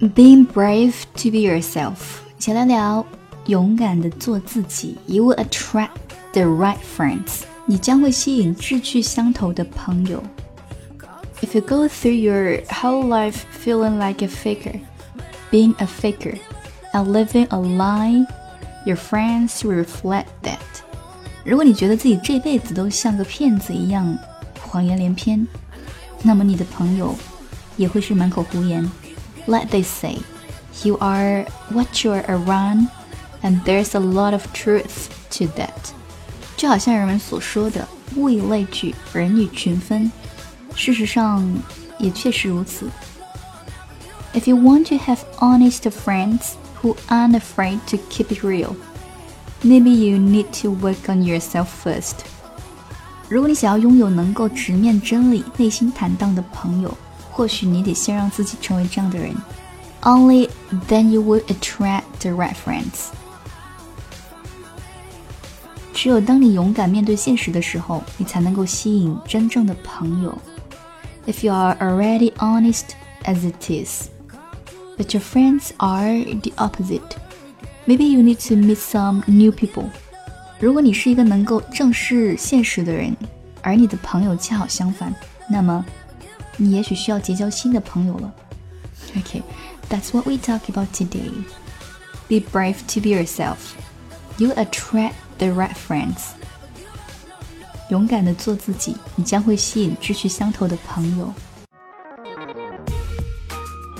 Being brave to be yourself，一起来聊勇敢的做自己。You will attract the right friends，你将会吸引志趣相投的朋友。If you go through your whole life feeling like a faker, being a faker, and living a lie, your friends will reflect that. 如果你觉得自己这辈子都像个骗子一样，谎言连篇，那么你的朋友也会是满口胡言。 let they say. You are what you are around, and there's a lot of truth to that. 就好像人们所说的“物以类聚，人以群分”，事实上也确实如此。If you want to have honest friends who aren't afraid to keep it real, maybe you need to work on yourself first. 如果你想要拥有能够直面真理、内心坦荡的朋友， 或许你得先让自己成为这样的人，Only then you will attract the right friends。只有当你勇敢面对现实的时候，你才能够吸引真正的朋友。If you are already honest as it is, but your friends are the opposite, maybe you need to meet some new people。如果你是一个能够正视现实的人，而你的朋友恰好相反，那么。 你也许需要结交新的朋友了。Okay, that's what we talk about today. Be brave to be yourself. You attract the right friends. 勇敢的做自己，你将会吸引志趣相投的朋友。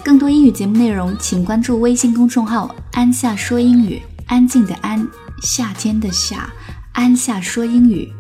更多英语节目内容，请关注微信公众号“安夏说英语”。安静的安，夏天的夏，安夏说英语。